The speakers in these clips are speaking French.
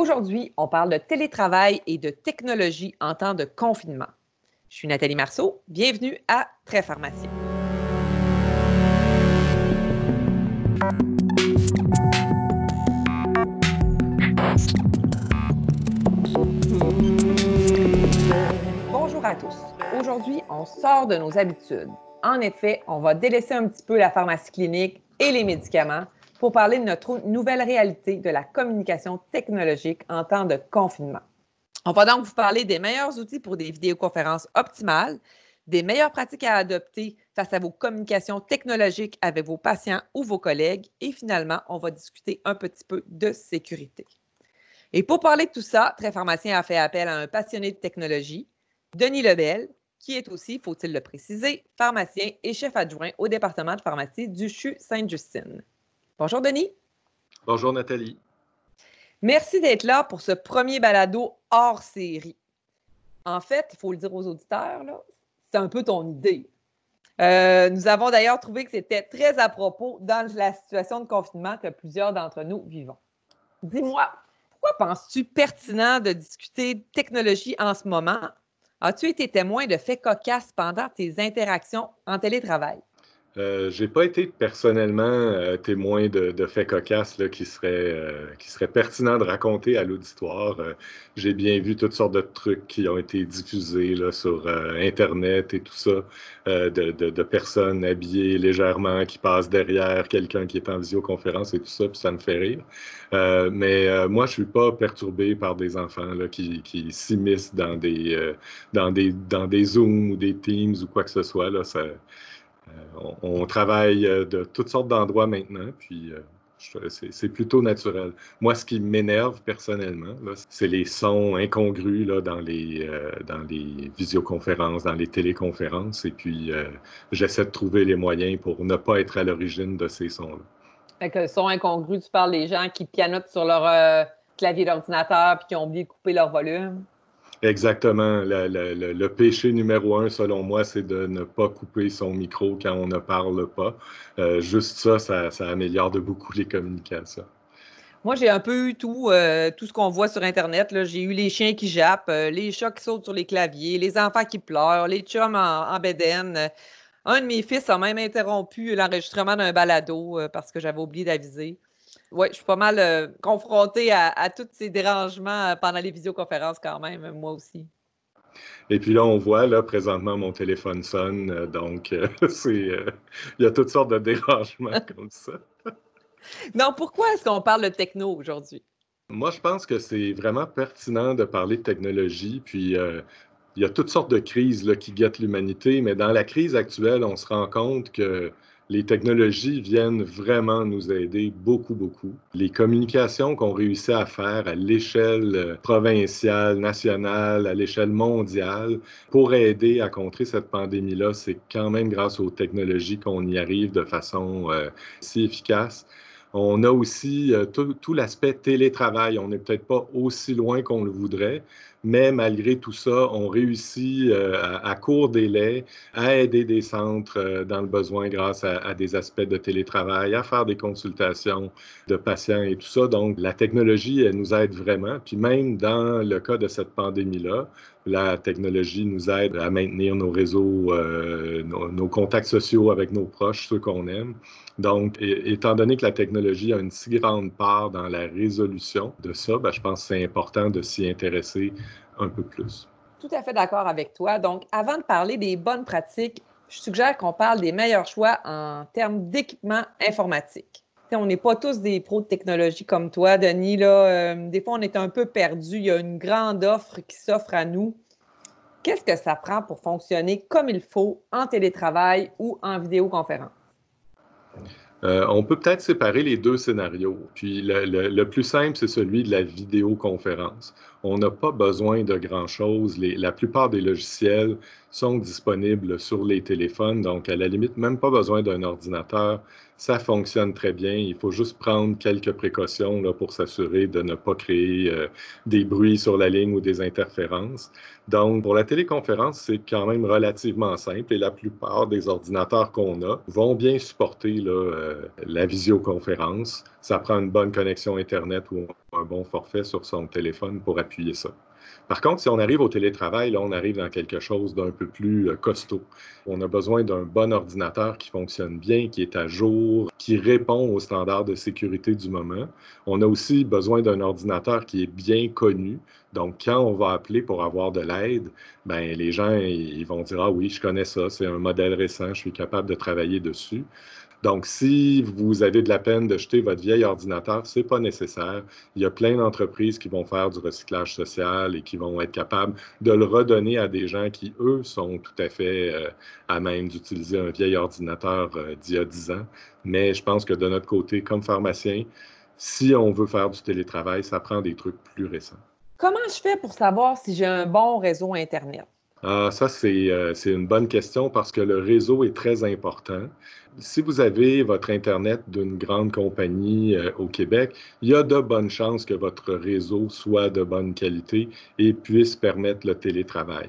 Aujourd'hui, on parle de télétravail et de technologie en temps de confinement. Je suis Nathalie Marceau. Bienvenue à Très Pharmacien. Bonjour à tous. Aujourd'hui, on sort de nos habitudes. En effet, on va délaisser un petit peu la pharmacie clinique et les médicaments pour parler de notre nouvelle réalité de la communication technologique en temps de confinement. On va donc vous parler des meilleurs outils pour des vidéoconférences optimales, des meilleures pratiques à adopter face à vos communications technologiques avec vos patients ou vos collègues et finalement, on va discuter un petit peu de sécurité. Et pour parler de tout ça, Très Pharmacien a fait appel à un passionné de technologie, Denis Lebel, qui est aussi, faut-il le préciser, pharmacien et chef adjoint au département de pharmacie du CHU Sainte-Justine. Bonjour Denis. Bonjour Nathalie. Merci d'être là pour ce premier balado hors série. En fait, il faut le dire aux auditeurs, c'est un peu ton idée. Euh, nous avons d'ailleurs trouvé que c'était très à propos dans la situation de confinement que plusieurs d'entre nous vivons. Dis-moi, pourquoi penses-tu pertinent de discuter technologie en ce moment? As-tu été témoin de faits cocasses pendant tes interactions en télétravail? Euh, j'ai pas été personnellement euh, témoin de, faits cocasses qui, seraient, euh, qui pertinents de raconter à l'auditoire. J'ai bien vu toutes sortes de trucs qui ont été diffusés sur Internet et tout ça, de, de, personnes habillées légèrement qui passent derrière quelqu'un qui est en visioconférence et tout ça, puis ça me fait rire. mais moi, je suis pas perturbé par des enfants qui, qui s'immiscent dans des, dans, des, dans des Zooms ou des Teams ou quoi que ce soit. Là, ça, euh, on, travaille euh, de toutes sortes d'endroits maintenant, puis euh, c'est plutôt naturel. Moi, ce qui m'énerve personnellement, c'est les sons incongrus là, dans, les, dans les visioconférences, dans les téléconférences, et puis j'essaie de trouver les moyens pour ne pas être à l'origine de ces sons-là. Fait que son incongru, tu parles des gens qui pianotent sur leur clavier d'ordinateur puis qui ont oublié de couper leur volume. Exactement. Le, péché numéro un, selon moi, c'est de ne pas couper son micro quand on ne parle pas. Euh, juste ça, ça, améliore de beaucoup les communications. Moi, j'ai un peu eu tout, euh, tout ce qu'on voit sur Internet. J'ai eu les chiens qui jappent, euh, les chats qui sautent sur les claviers, les enfants qui pleurent, les chums en, en Un de mes fils a même interrompu l'enregistrement d'un balado parce que j'avais oublié d'aviser. Oui, je suis pas mal euh, confrontée à, tous ces dérangements euh, pendant les visioconférences quand même, moi aussi. Et puis là, on voit, là, présentement, mon téléphone sonne, euh, donc c'est, il y a toutes sortes de dérangements comme ça. non, pourquoi est-ce qu'on parle de techno aujourd'hui? Moi, je pense que c'est vraiment pertinent de parler de technologie, puis il y a toutes sortes de crises là, qui guettent l'humanité, mais dans la crise actuelle, on se rend compte que les technologies viennent vraiment nous aider beaucoup, beaucoup. Les communications qu'on réussit à faire à l'échelle euh, provinciale, nationale, à l'échelle mondiale, pour aider à contrer cette pandémie-là, c'est quand même grâce aux technologies qu'on y arrive de façon euh, si efficace. On a aussi euh, tout, l'aspect télétravail. On n'est peut-être pas aussi loin qu'on le voudrait, mais malgré tout ça, on réussit euh, à, court délai à aider des centres euh, dans le besoin grâce à, des aspects de télétravail, à faire des consultations de patients et tout ça. Donc, la technologie, elle nous aide vraiment. Puis même dans le cas de cette pandémie-là, la technologie nous aide à maintenir nos réseaux, euh, nos, contacts sociaux avec nos proches, ceux qu'on aime. Donc, étant donné que la technologie a une si grande part dans la résolution de ça, ben, je pense que c'est important de s'y intéresser un peu plus. Tout à fait d'accord avec toi. Donc, avant de parler des bonnes pratiques, je suggère qu'on parle des meilleurs choix en termes d'équipement informatique. on n'est pas tous des pros de technologie comme toi, Denis. Là, euh, des fois, on est un peu perdu. Il y a une grande offre qui s'offre à nous. Qu'est-ce que ça prend pour fonctionner comme il faut en télétravail ou en vidéoconférence? Euh, on peut peut-être séparer les deux scénarios. Puis le, plus simple, c'est celui de la vidéoconférence. On n'a pas besoin de grand-chose. La plupart des logiciels sont disponibles sur les téléphones. Donc, à la limite, même pas besoin d'un ordinateur. Ça fonctionne très bien. Il faut juste prendre quelques précautions là, pour s'assurer de ne pas créer euh, des bruits sur la ligne ou des interférences. Donc, pour la téléconférence, c'est quand même relativement simple et la plupart des ordinateurs qu'on a vont bien supporter euh, la visioconférence. Ça prend une bonne connexion Internet ou un bon forfait sur son téléphone pour appuyer ça. Par contre, si on arrive au télétravail, on arrive dans quelque chose d'un peu plus euh, costaud. On a besoin d'un bon ordinateur qui fonctionne bien, qui est à jour, qui répond aux standards de sécurité du moment. On a aussi besoin d'un ordinateur qui est bien connu. Donc, quand on va appeler pour avoir de l'aide, ben, les gens ils vont dire Ah oui, je connais ça, c'est un modèle récent, je suis capable de travailler dessus. Donc, si vous avez de la peine de jeter votre vieil ordinateur, ce n'est pas nécessaire. Il y a plein d'entreprises qui vont faire du recyclage social et qui vont être capables de le redonner à des gens qui, eux, sont tout à fait euh, à même d'utiliser un vieil ordinateur euh, d'il y a 10 ans. Mais je pense que de notre côté, comme pharmacien, si on veut faire du télétravail, ça prend des trucs plus récents. Comment je fais pour savoir si j'ai un bon réseau Internet? Ah, ça, euh, c'est une bonne question parce que le réseau est très important. Si vous avez votre Internet d'une grande compagnie euh, au Québec, il y a de bonnes chances que votre réseau soit de bonne qualité et puisse permettre le télétravail.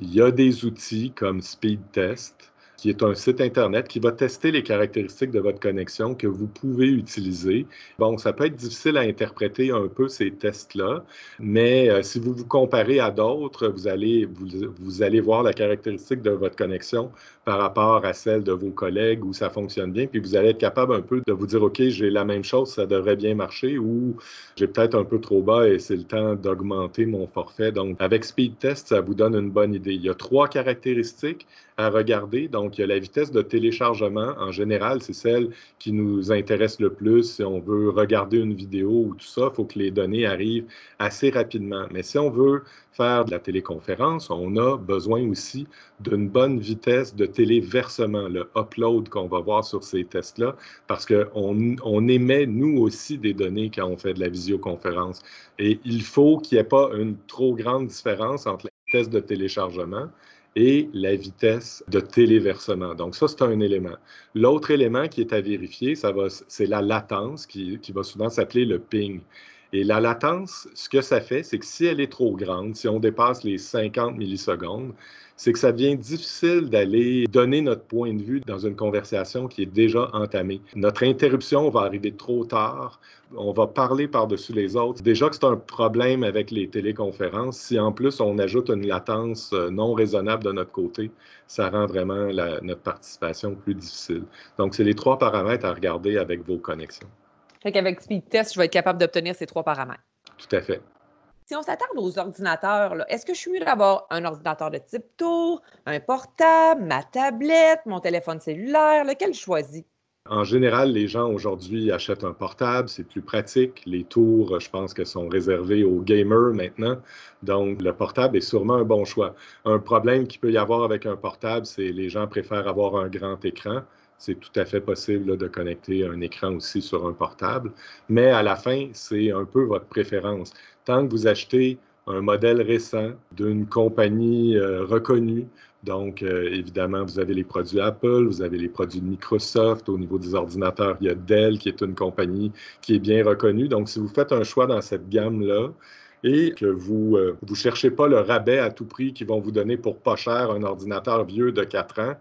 Il y a des outils comme Speedtest qui est un site Internet qui va tester les caractéristiques de votre connexion que vous pouvez utiliser. Bon, ça peut être difficile à interpréter un peu ces tests-là, mais euh, si vous vous comparez à d'autres, vous allez, vous, vous, allez voir la caractéristique de votre connexion par rapport à celle de vos collègues où ça fonctionne bien, puis vous allez être capable un peu de vous dire, OK, j'ai la même chose, ça devrait bien marcher, ou j'ai peut-être un peu trop bas et c'est le temps d'augmenter mon forfait. Donc, avec Speed Test, ça vous donne une bonne idée. Il y a trois caractéristiques à regarder. Donc, la vitesse de téléchargement. En général, c'est celle qui nous intéresse le plus. Si on veut regarder une vidéo ou tout ça, il faut que les données arrivent assez rapidement. Mais si on veut faire de la téléconférence, on a besoin aussi d'une bonne vitesse de téléversement, le upload qu'on va voir sur ces tests-là, parce qu'on on émet, nous aussi, des données quand on fait de la visioconférence. Et il faut qu'il n'y ait pas une trop grande différence entre la vitesse de téléchargement et la vitesse de téléversement. Donc, ça, c'est un élément. L'autre élément qui est à vérifier, c'est la latence qui, qui va souvent s'appeler le ping. Et la latence, ce que ça fait, c'est que si elle est trop grande, si on dépasse les 50 millisecondes, c'est que ça devient difficile d'aller donner notre point de vue dans une conversation qui est déjà entamée. Notre interruption va arriver trop tard, on va parler par-dessus les autres. Déjà que c'est un problème avec les téléconférences, si en plus on ajoute une latence euh, non raisonnable de notre côté, ça rend vraiment notre participation plus difficile. Donc, c'est les trois paramètres à regarder avec vos connexions. Fait qu'avec Speed Test, je vais être capable d'obtenir ces trois paramètres. Tout à fait. Si on s'attarde aux ordinateurs, est-ce que je suis mieux d'avoir un ordinateur de type tour, un portable, ma tablette, mon téléphone cellulaire? Lequel je choisis? En général, les gens aujourd'hui achètent un portable, c'est plus pratique. Les tours, je pense que sont réservés aux gamers maintenant. Donc, le portable est sûrement un bon choix. Un problème qu'il peut y avoir avec un portable, c'est que les gens préfèrent avoir un grand écran c'est tout à fait possible de connecter un écran aussi sur un portable. Mais à la fin, c'est un peu votre préférence. Tant que vous achetez un modèle récent d'une compagnie euh, reconnue, donc euh, évidemment, vous avez les produits Apple, vous avez les produits de Microsoft. Au niveau des ordinateurs, il y a Dell qui est une compagnie qui est bien reconnue. Donc, si vous faites un choix dans cette gamme-là, et que vous ne euh, cherchez pas le rabais à tout prix qui vont vous donner pour pas cher un ordinateur vieux de 4 ans,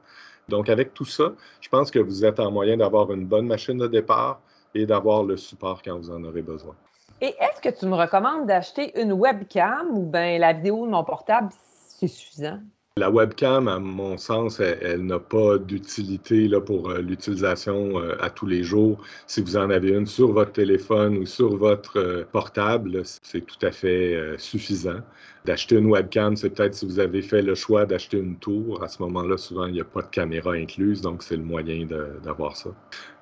donc, avec tout ça, je pense que vous êtes en moyen d'avoir une bonne machine de départ et d'avoir le support quand vous en aurez besoin. Et est-ce que tu me recommandes d'acheter une webcam ou bien la vidéo de mon portable, c'est suffisant? La webcam, à mon sens, elle, n'a pas d'utilité pour euh, l'utilisation euh, à tous les jours. Si vous en avez une sur votre téléphone ou sur votre euh, portable, c'est tout à fait suffisant. D'acheter une webcam, c'est peut-être si vous avez fait le choix d'acheter une tour. À ce moment-là, souvent, il n'y a pas de caméra incluse, donc c'est le moyen d'avoir ça.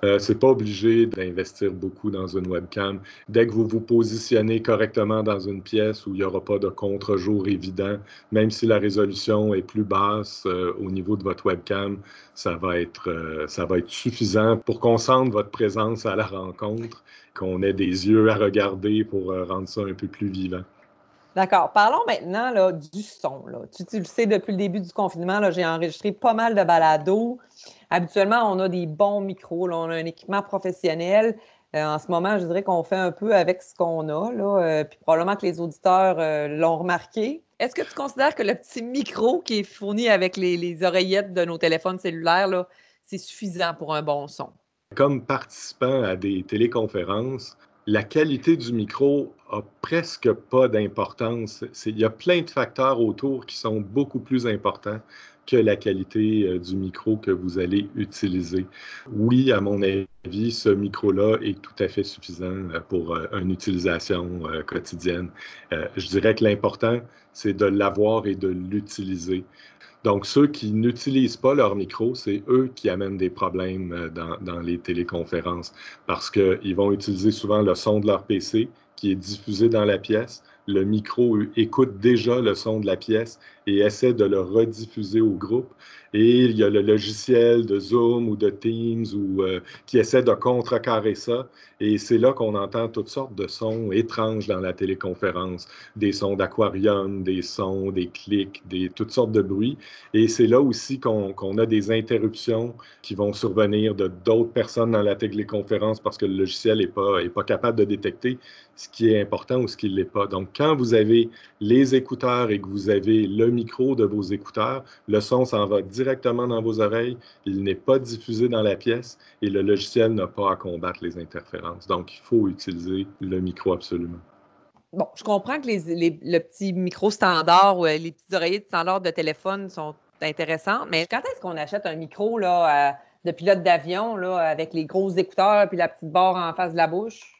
Euh, c'est pas obligé d'investir beaucoup dans une webcam. Dès que vous vous positionnez correctement dans une pièce où il n'y aura pas de contre-jour évident, même si la résolution est plus basse euh, au niveau de votre webcam, ça va être, euh, ça va être suffisant pour qu'on sente votre présence à la rencontre, qu'on ait des yeux à regarder pour rendre ça un peu plus vivant. D'accord. Parlons maintenant là, du son. Là. Tu, le sais, depuis le début du confinement, j'ai enregistré pas mal de balados. Habituellement, on a des bons micros, on a un équipement professionnel. Euh, en ce moment, je dirais qu'on fait un peu avec ce qu'on a, là, euh, puis probablement que les auditeurs euh, l'ont remarqué. Est-ce que tu considères que le petit micro qui est fourni avec les, oreillettes de nos téléphones cellulaires, c'est suffisant pour un bon son? Comme participant à des téléconférences, la qualité du micro a presque pas d'importance. Il y a plein de facteurs autour qui sont beaucoup plus importants que la qualité euh, du micro que vous allez utiliser. Oui, à mon avis, ce micro-là est tout à fait suffisant euh, pour euh, une utilisation quotidienne. Je dirais que l'important, c'est de l'avoir et de l'utiliser. Donc, ceux qui n'utilisent pas leur micro, c'est eux qui amènent des problèmes dans, dans les téléconférences parce qu'ils vont utiliser souvent le son de leur PC qui est diffusé dans la pièce le micro écoute déjà le son de la pièce et essaie de le rediffuser au groupe. Et il y a le logiciel de Zoom ou de Teams ou, euh, qui essaie de contrecarrer ça. Et c'est là qu'on entend toutes sortes de sons étranges dans la téléconférence, des sons d'aquarium, des sons, des clics, des, toutes sortes de bruits. Et c'est là aussi qu'on a des interruptions qui vont survenir de d'autres personnes dans la téléconférence parce que le logiciel n'est pas, est pas capable de détecter ce qui est important ou ce qui ne l'est pas. Donc, quand vous avez les écouteurs et que vous avez le micro de vos écouteurs, le son s'en va directement dans vos oreilles, il n'est pas diffusé dans la pièce et le logiciel n'a pas à combattre les interférences. Donc, il faut utiliser le micro absolument. Bon, je comprends que les, le petit micro standard ou euh, les petits oreillers standard de téléphone sont intéressants, mais quand est-ce qu'on achète un micro là, de pilote d'avion avec les gros écouteurs puis la petite barre en face de la bouche?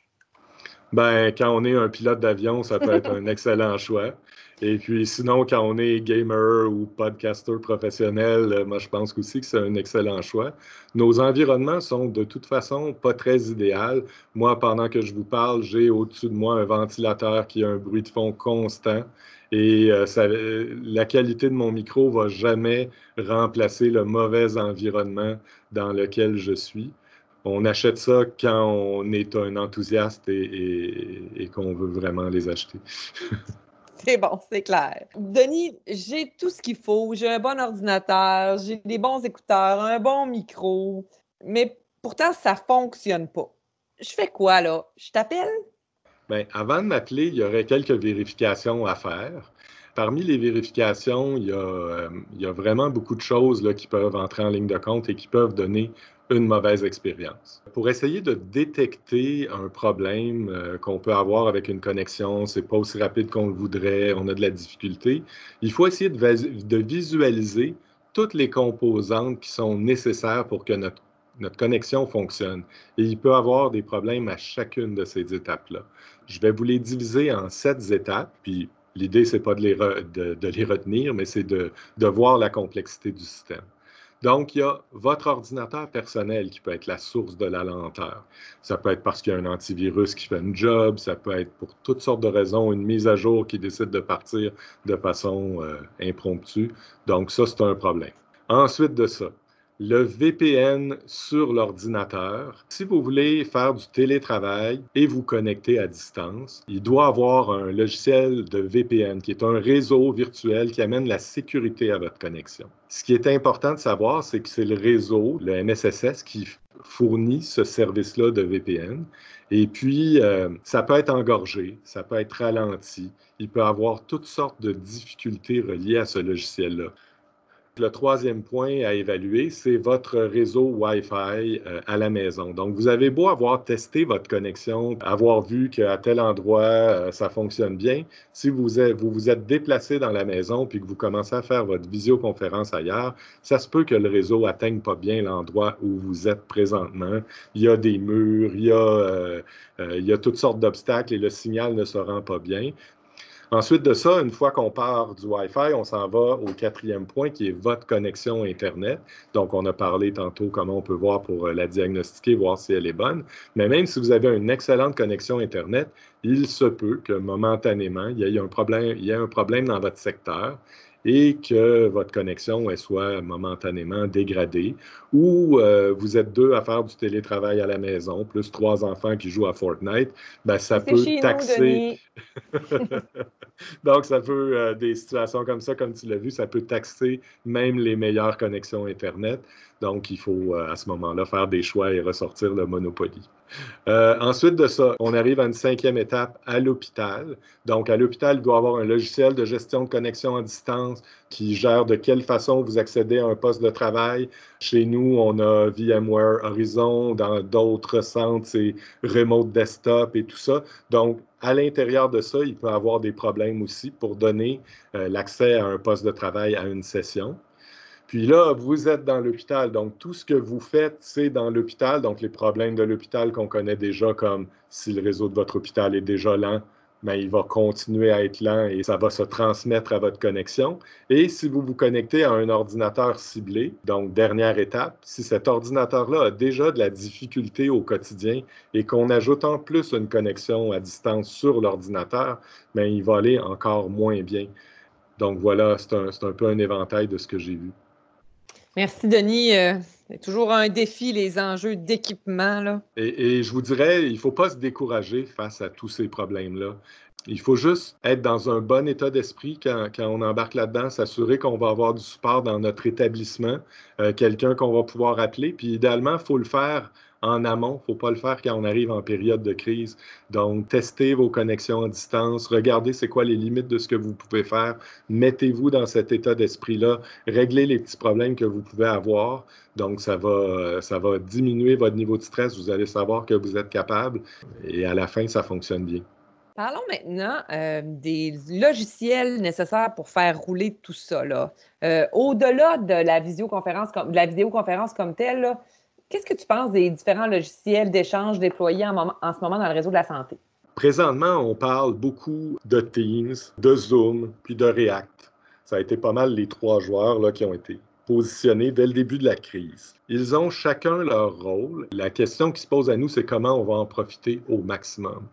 Ben, quand on est un pilote d'avion, ça peut être un excellent choix. Et puis sinon, quand on est gamer ou podcaster professionnel, euh, moi je pense aussi que c'est un excellent choix. Nos environnements sont de toute façon pas très idéaux. Moi, pendant que je vous parle, j'ai au-dessus de moi un ventilateur qui a un bruit de fond constant. Et euh, ça, la qualité de mon micro va jamais remplacer le mauvais environnement dans lequel je suis on achète ça quand on est un enthousiaste et, qu'on veut vraiment les acheter. C'est bon, c'est clair. Denis, j'ai tout ce qu'il faut. J'ai un bon ordinateur, j'ai des bons écouteurs, un bon micro, mais pourtant, ça ne fonctionne pas. Je fais quoi là? Je t'appelle? Bien, avant de m'appeler, il y aurait quelques vérifications à faire. Parmi les vérifications, il y, a, euh, il y a vraiment beaucoup de choses là, qui peuvent entrer en ligne de compte et qui peuvent donner une mauvaise expérience. Pour essayer de détecter un problème euh, qu'on peut avoir avec une connexion, c'est pas aussi rapide qu'on le voudrait, on a de la difficulté, il faut essayer de, visualiser toutes les composantes qui sont nécessaires pour que notre, notre connexion fonctionne. Et il peut avoir des problèmes à chacune de ces étapes-là. Je vais vous les diviser en sept étapes, puis l'idée, c'est pas de les, de les retenir, mais c'est de, de voir la complexité du système. Donc, il y a votre ordinateur personnel qui peut être la source de la lenteur. Ça peut être parce qu'il y a un antivirus qui fait un job, ça peut être pour toutes sortes de raisons, une mise à jour qui décide de partir de façon euh, impromptue. Donc, ça, c'est un problème. Ensuite de ça, le VPN sur l'ordinateur. Si vous voulez faire du télétravail et vous connecter à distance, il doit avoir un logiciel de VPN qui est un réseau virtuel qui amène la sécurité à votre connexion. Ce qui est important de savoir, c'est que c'est le réseau, le MSSS, qui fournit ce service-là de VPN. Et puis, euh, ça peut être engorgé, ça peut être ralenti, il peut avoir toutes sortes de difficultés reliées à ce logiciel-là. Le troisième point à évaluer, c'est votre réseau Wi-Fi euh, à la maison. Donc, vous avez beau avoir testé votre connexion, avoir vu qu'à tel endroit, euh, ça fonctionne bien. Si vous, vous êtes déplacé dans la maison puis que vous commencez à faire votre visioconférence ailleurs, ça se peut que le réseau atteigne pas bien l'endroit où vous êtes présentement. Il y a des murs, il y a, euh, il y a toutes sortes d'obstacles et le signal ne se rend pas bien. Ensuite de ça, une fois qu'on part du Wi-Fi, on s'en va au quatrième point qui est votre connexion Internet. Donc, on a parlé tantôt comment on peut voir pour euh, la diagnostiquer, voir si elle est bonne. Mais même si vous avez une excellente connexion Internet, il se peut que momentanément, il y ait un problème, il y ait un problème dans votre secteur et que votre connexion soit momentanément dégradée, ou euh, vous êtes deux à faire du télétravail à la maison, plus trois enfants qui jouent à Fortnite, ben, ça peut taxer. Donc, ça peut, euh, des situations comme ça, comme tu l'as vu, ça peut taxer même les meilleures connexions Internet. Donc, il faut euh, à ce moment-là faire des choix et ressortir le Monopoly. Euh, ensuite de ça, on arrive à une cinquième étape à l'hôpital. Donc, à l'hôpital, il doit avoir un logiciel de gestion de connexion à distance qui gère de quelle façon vous accédez à un poste de travail. Chez nous, on a VMware Horizon. Dans d'autres centres, c'est Remote Desktop et tout ça. Donc, à l'intérieur de ça, il peut avoir des problèmes aussi pour donner euh, l'accès à un poste de travail à une session. Puis là, vous êtes dans l'hôpital, donc tout ce que vous faites, c'est dans l'hôpital. Donc les problèmes de l'hôpital qu'on connaît déjà, comme si le réseau de votre hôpital est déjà lent, mais ben, il va continuer à être lent et ça va se transmettre à votre connexion. Et si vous vous connectez à un ordinateur ciblé, donc dernière étape, si cet ordinateur-là a déjà de la difficulté au quotidien et qu'on ajoute en plus une connexion à distance sur l'ordinateur, ben, il va aller encore moins bien. Donc voilà, c'est un peu un éventail de ce que j'ai vu. Merci, Denis. Euh, c'est toujours un défi, les enjeux d'équipement. Et, je vous dirais, il ne faut pas se décourager face à tous ces problèmes-là. Il faut juste être dans un bon état d'esprit quand, on embarque là-dedans, s'assurer qu'on va avoir du support dans notre établissement, euh, quelqu'un qu'on va pouvoir appeler. Puis idéalement, il faut le faire en amont. Il ne faut pas le faire quand on arrive en période de crise. Donc, testez vos connexions à distance, regardez c'est quoi les limites de ce que vous pouvez faire, mettez-vous dans cet état d'esprit-là, réglez les petits problèmes que vous pouvez avoir. Donc, ça va, ça va diminuer votre niveau de stress. Vous allez savoir que vous êtes capable et à la fin, ça fonctionne bien. Parlons maintenant euh, des logiciels nécessaires pour faire rouler tout ça. Euh, au-delà de la visioconférence, la vidéoconférence comme telle, Qu'est-ce que tu penses des différents logiciels d'échange déployés en, ce moment dans le réseau de la santé? Présentement, on parle beaucoup de Teams, de Zoom, puis de React. Ça a été pas mal les trois joueurs là, qui ont été positionnés dès le début de la crise. Ils ont chacun leur rôle. La question qui se pose à nous, c'est comment on va en profiter au maximum.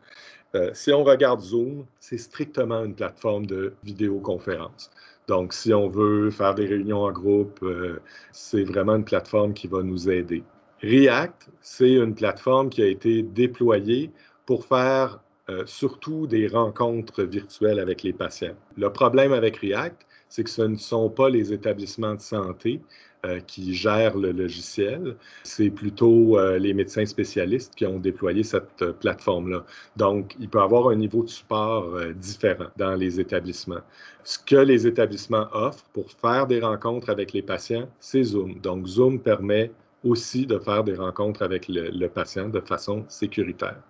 Euh, si on regarde Zoom, c'est strictement une plateforme de vidéoconférence. Donc, si on veut faire des réunions en groupe, euh, c'est vraiment une plateforme qui va nous aider. React, c'est une plateforme qui a été déployée pour faire euh, surtout des rencontres virtuelles avec les patients. Le problème avec React, c'est que ce ne sont pas les établissements de santé euh, qui gèrent le logiciel, c'est plutôt euh, les médecins spécialistes qui ont déployé cette plateforme-là. Donc, il peut avoir un niveau de support différent dans les établissements. Ce que les établissements offrent pour faire des rencontres avec les patients, c'est Zoom. Donc, Zoom permet aussi de faire des rencontres avec le, patient de façon sécuritaire.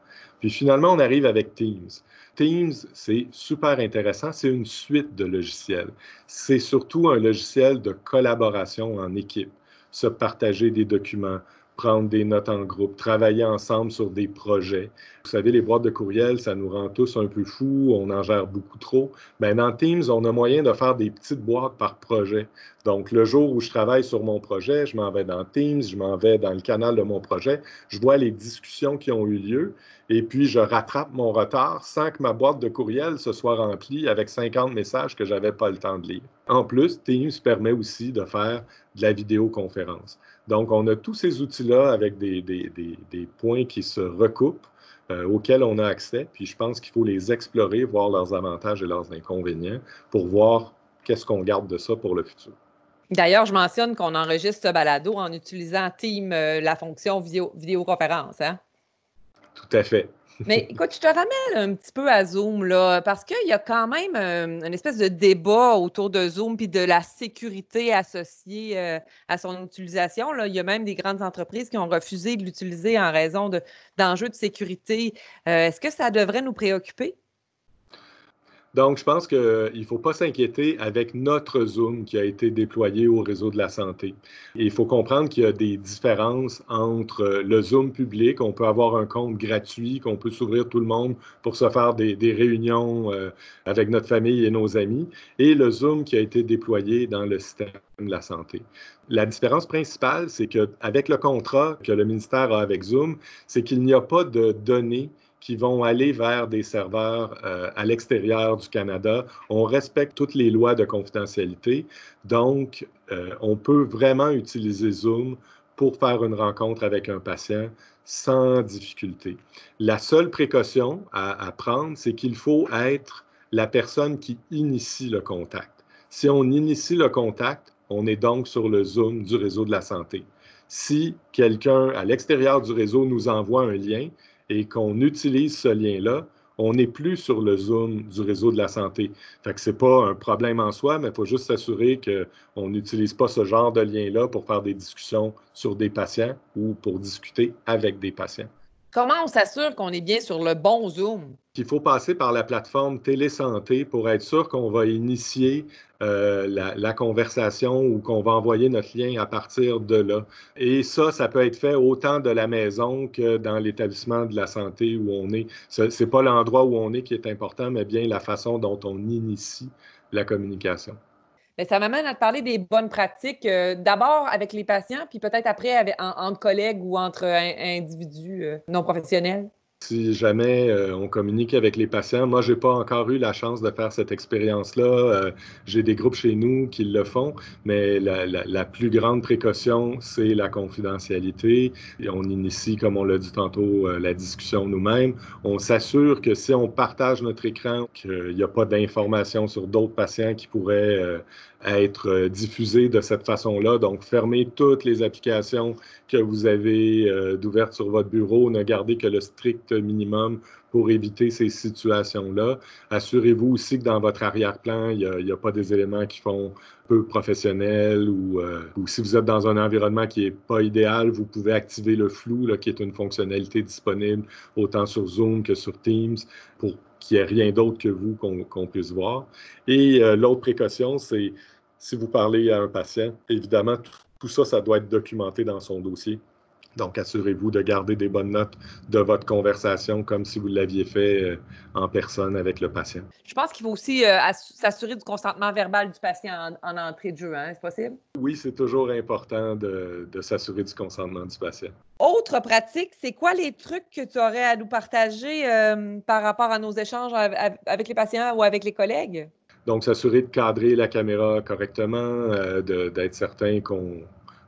Puis finalement, on arrive avec Teams. Teams, c'est super intéressant. C'est une suite de logiciels. C'est surtout un logiciel de collaboration en équipe, se partager des documents, prendre des notes en groupe, travailler ensemble sur des projets. Vous savez, les boîtes de courriel, ça nous rend tous un peu fous, on en gère beaucoup trop. Mais ben, dans Teams, on a moyen de faire des petites boîtes par projet. Donc, le jour où je travaille sur mon projet, je m'en vais dans Teams, je m'en vais dans le canal de mon projet, je vois les discussions qui ont eu lieu et puis je rattrape mon retard sans que ma boîte de courriel se soit remplie avec 50 messages que je n'avais pas le temps de lire. En plus, Teams permet aussi de faire de la vidéoconférence. Donc, on a tous ces outils-là avec des, des, points qui se recoupent, euh, auxquels on a accès. Puis, je pense qu'il faut les explorer, voir leurs avantages et leurs inconvénients pour voir qu'est-ce qu'on garde de ça pour le futur. D'ailleurs, je mentionne qu'on enregistre ce balado en utilisant Team, euh, la fonction vidéo, vidéoconférence. Hein? Tout à fait. Mais écoute, je te ramène un petit peu à Zoom, là, parce qu'il y a quand même euh, une espèce de débat autour de Zoom puis de la sécurité associée euh, à son utilisation. Là. Il y a même des grandes entreprises qui ont refusé de l'utiliser en raison d'enjeux de, sécurité. Euh, est-ce que ça devrait nous préoccuper? Donc, je pense qu'il ne faut pas s'inquiéter avec notre Zoom qui a été déployé au réseau de la santé. il faut comprendre qu'il y a des différences entre le Zoom public, on peut avoir un compte gratuit, qu'on peut s'ouvrir tout le monde pour se faire des, réunions euh, avec notre famille et nos amis, et le Zoom qui a été déployé dans le système de la santé. La différence principale, c'est qu'avec le contrat que le ministère a avec Zoom, c'est qu'il n'y a pas de données qui vont aller vers des serveurs euh, à l'extérieur du Canada. On respecte toutes les lois de confidentialité. Donc, euh, on peut vraiment utiliser Zoom pour faire une rencontre avec un patient sans difficulté. La seule précaution à, à prendre, c'est qu'il faut être la personne qui initie le contact. Si on initie le contact, on est donc sur le Zoom du réseau de la santé. Si quelqu'un à l'extérieur du réseau nous envoie un lien et qu'on utilise ce lien-là, on n'est plus sur le Zoom du réseau de la santé. Fait que c'est pas un problème en soi, mais il faut juste s'assurer qu'on n'utilise pas ce genre de lien-là pour faire des discussions sur des patients ou pour discuter avec des patients. Comment on s'assure qu'on est bien sur le bon Zoom? Il faut passer par la plateforme Télésanté pour être sûr qu'on va initier euh, la, conversation ou qu'on va envoyer notre lien à partir de là. Et ça, ça peut être fait autant de la maison que dans l'établissement de la santé où on est. Ce n'est pas l'endroit où on est qui est important, mais bien la façon dont on initie la communication. Mais ça m'amène à te parler des bonnes pratiques, euh, d'abord avec les patients, puis peut-être après avec, entre collègues ou entre individus euh, non professionnels. Si jamais euh, on communique avec les patients, moi, je n'ai pas encore eu la chance de faire cette expérience-là. J'ai des groupes chez nous qui le font, mais la, plus grande précaution, c'est la confidentialité. Et on initie, comme on l'a dit tantôt, la discussion nous-mêmes. On s'assure que si on partage notre écran, qu'il n'y a pas d'informations sur d'autres patients qui pourraient être euh, diffusé de cette façon-là. Donc, fermez toutes les applications que vous avez euh, d'ouvertes sur votre bureau. Ne gardez que le strict minimum pour éviter ces situations-là. Assurez-vous aussi que dans votre arrière-plan, il n'y a, pas des éléments qui font peu professionnels ou, euh, ou si vous êtes dans un environnement qui n'est pas idéal, vous pouvez activer le flou, qui est une fonctionnalité disponible autant sur Zoom que sur Teams pour qu'il n'y ait rien d'autre que vous qu'on puisse voir. Et l'autre précaution, c'est si vous parlez à un patient, évidemment, tout, ça, ça doit être documenté dans son dossier. Donc, assurez-vous de garder des bonnes notes de votre conversation comme si vous l'aviez fait euh, en personne avec le patient. Je pense qu'il faut aussi euh, s'assurer du consentement verbal du patient en, entrée de jeu. Hein? C'est possible? Oui, c'est toujours important de, s'assurer du consentement du patient. Autre pratique, c'est quoi les trucs que tu aurais à nous partager euh, par rapport à nos échanges avec les patients ou avec les collègues? Donc, s'assurer de cadrer la caméra correctement, euh, d'être certain qu'on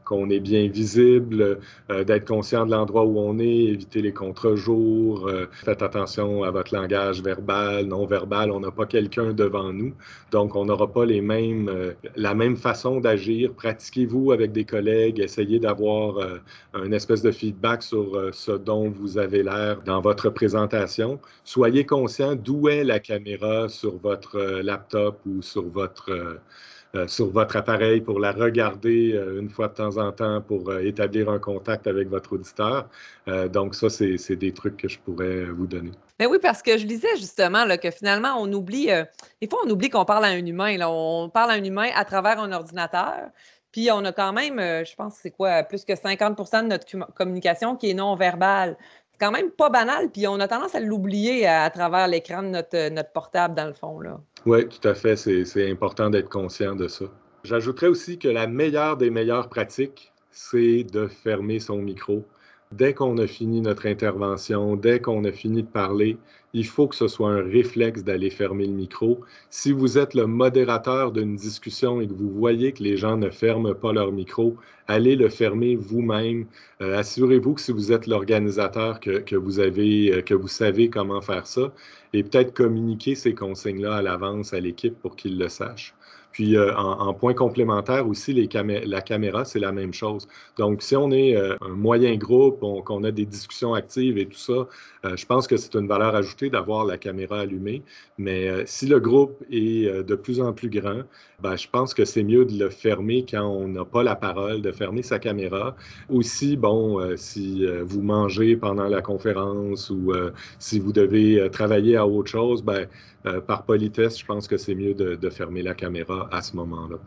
qu'on est bien visible, euh, d'être conscient de l'endroit où on est, éviter les contre-jours, euh, faites attention à votre langage verbal, non verbal, on n'a pas quelqu'un devant nous, donc on n'aura pas les mêmes, euh, la même façon d'agir. Pratiquez-vous avec des collègues, essayez d'avoir un espèce de feedback sur ce dont vous avez l'air dans votre présentation. Soyez conscient d'où est la caméra sur votre laptop ou sur votre euh, sur votre appareil pour la regarder euh, une fois de temps en temps pour euh, établir un contact avec votre auditeur. donc, ça, c'est des trucs que je pourrais vous donner. Mais oui, parce que je disais justement là, que finalement, on oublie, des fois, on oublie qu'on parle à un humain. Là. On parle à un humain à travers un ordinateur. Puis on a quand même, je pense, c'est quoi, plus que 50% de notre communication qui est non verbale. Quand même pas banal, puis on a tendance à l'oublier à, travers l'écran de notre, notre portable, dans le fond. Oui, tout à fait. C'est important d'être conscient de ça. J'ajouterais aussi que la meilleure des meilleures pratiques, c'est de fermer son micro. Dès qu'on a fini notre intervention, dès qu'on a fini de parler, il faut que ce soit un réflexe d'aller fermer le micro. Si vous êtes le modérateur d'une discussion et que vous voyez que les gens ne ferment pas leur micro, allez le fermer vous-même. Euh, assurez-vous que si vous êtes l'organisateur, que, vous euh, que vous savez comment faire ça et peut-être communiquer ces consignes-là à l'avance à l'équipe pour qu'ils le sachent. Puis euh, en, point complémentaire aussi, la caméra, c'est la même chose. Donc, si on est euh, un moyen groupe, qu'on a des discussions actives et tout ça, euh, je pense que c'est une valeur ajoutée d'avoir la caméra allumée. Mais si le groupe est de plus en plus grand, ben, je pense que c'est mieux de le fermer quand on n'a pas la parole, de fermer sa caméra. Aussi, bon, si vous mangez pendant la conférence ou si vous devez travailler à autre chose, ben, par politesse, je pense que c'est mieux de fermer la caméra à ce moment-là.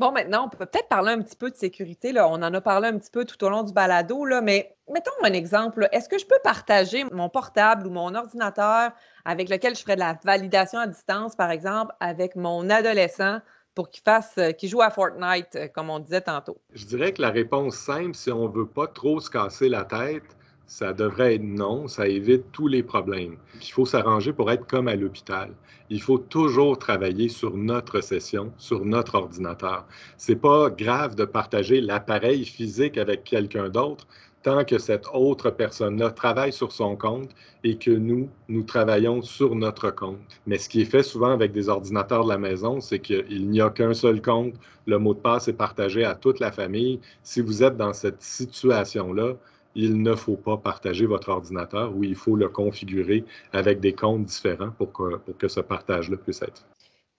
Bon, maintenant, on peut peut-être parler un petit peu de sécurité. Là. On en a parlé un petit peu tout au long du balado, là, mais mettons un exemple. Est-ce que je peux partager mon portable ou mon ordinateur avec lequel je ferai de la validation à distance, par exemple, avec mon adolescent pour qu'il fasse, euh, qu'il joue à Fortnite, euh, comme on disait tantôt? Je dirais que la réponse simple, si on ne veut pas trop se casser la tête, ça devrait être non, ça évite tous les problèmes. Il faut s'arranger pour être comme à l'hôpital. Il faut toujours travailler sur notre session, sur notre ordinateur. C'est pas grave de partager l'appareil physique avec quelqu'un d'autre, tant que cette autre personne-là travaille sur son compte et que nous, nous travaillons sur notre compte. Mais ce qui est fait souvent avec des ordinateurs de la maison, c'est qu'il n'y a qu'un seul compte, le mot de passe est partagé à toute la famille. Si vous êtes dans cette situation-là, il ne faut pas partager votre ordinateur ou il faut le configurer avec des comptes différents pour que, pour que ce partage-là puisse être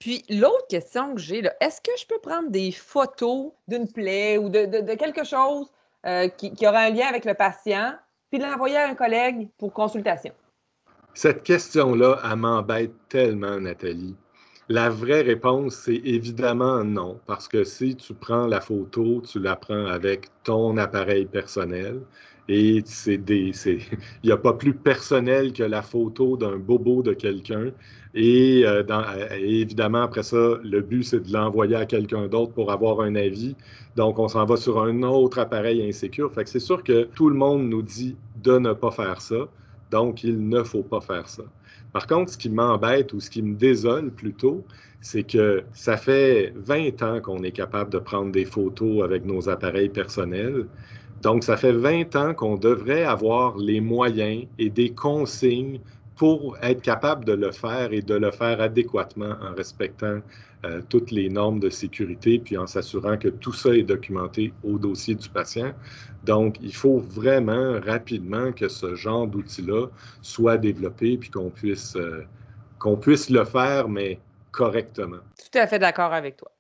puis l'autre question que j'ai, est-ce que je peux prendre des photos d'une plaie ou de, quelque chose euh, qui, qui, aura un lien avec le patient, puis l'envoyer à un collègue pour consultation? Cette question-là, elle m'embête tellement, Nathalie. La vraie réponse, c'est évidemment non, parce que si tu prends la photo, tu la prends avec ton appareil personnel et c'est des, il n'y a pas plus personnel que la photo d'un bobo de quelqu'un. Et, euh, euh, évidemment, après ça, le but, c'est de l'envoyer à quelqu'un d'autre pour avoir un avis. Donc, on s'en va sur un autre appareil insécure. Fait que c'est sûr que tout le monde nous dit de ne pas faire ça. Donc, il ne faut pas faire ça. Par contre, ce qui m'embête ou ce qui me désole plutôt, c'est que ça fait 20 ans qu'on est capable de prendre des photos avec nos appareils personnels. Donc, ça fait 20 ans qu'on devrait avoir les moyens et des consignes pour être capable de le faire et de le faire adéquatement en respectant euh, toutes les normes de sécurité, puis en s'assurant que tout ça est documenté au dossier du patient. Donc, il faut vraiment rapidement que ce genre d'outil-là soit développé, puis qu'on puisse, euh, qu'on puisse le faire, mais correctement. Tout à fait d'accord avec toi.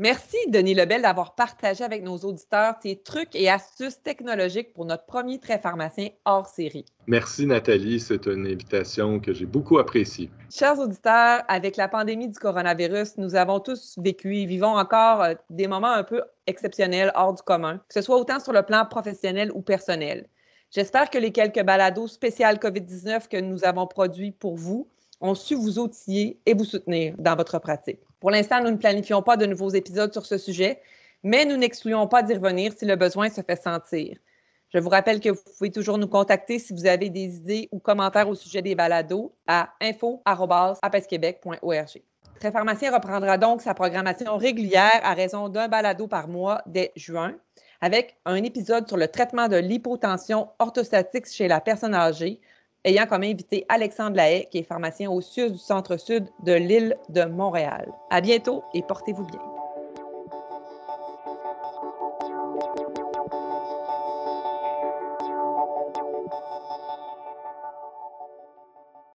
Merci, Denis Lebel, d'avoir partagé avec nos auditeurs tes trucs et astuces technologiques pour notre premier trait pharmacien hors série. Merci, Nathalie. C'est une invitation que j'ai beaucoup appréciée. Chers auditeurs, avec la pandémie du coronavirus, nous avons tous vécu et vivons encore euh, des moments un peu exceptionnels, hors du commun, que ce soit autant sur le plan professionnel ou personnel. J'espère que les quelques balados spéciales COVID-19 que nous avons produits pour vous ont su vous outiller et vous soutenir dans votre pratique. Pour l'instant, nous ne planifions pas de nouveaux épisodes sur ce sujet, mais nous n'excluons pas d'y revenir si le besoin se fait sentir. Je vous rappelle que vous pouvez toujours nous contacter si vous avez des idées ou commentaires au sujet des balados à info.apesquebec.org. Très Pharmacien reprendra donc sa programmation régulière à raison d'un balado par mois dès juin, avec un épisode sur le traitement de l'hypotension orthostatique chez la personne âgée, ayant comme invité Alexandre Lahaye, qui est pharmacien au sud du centre-sud de l'île de Montréal. À bientôt et portez-vous bien.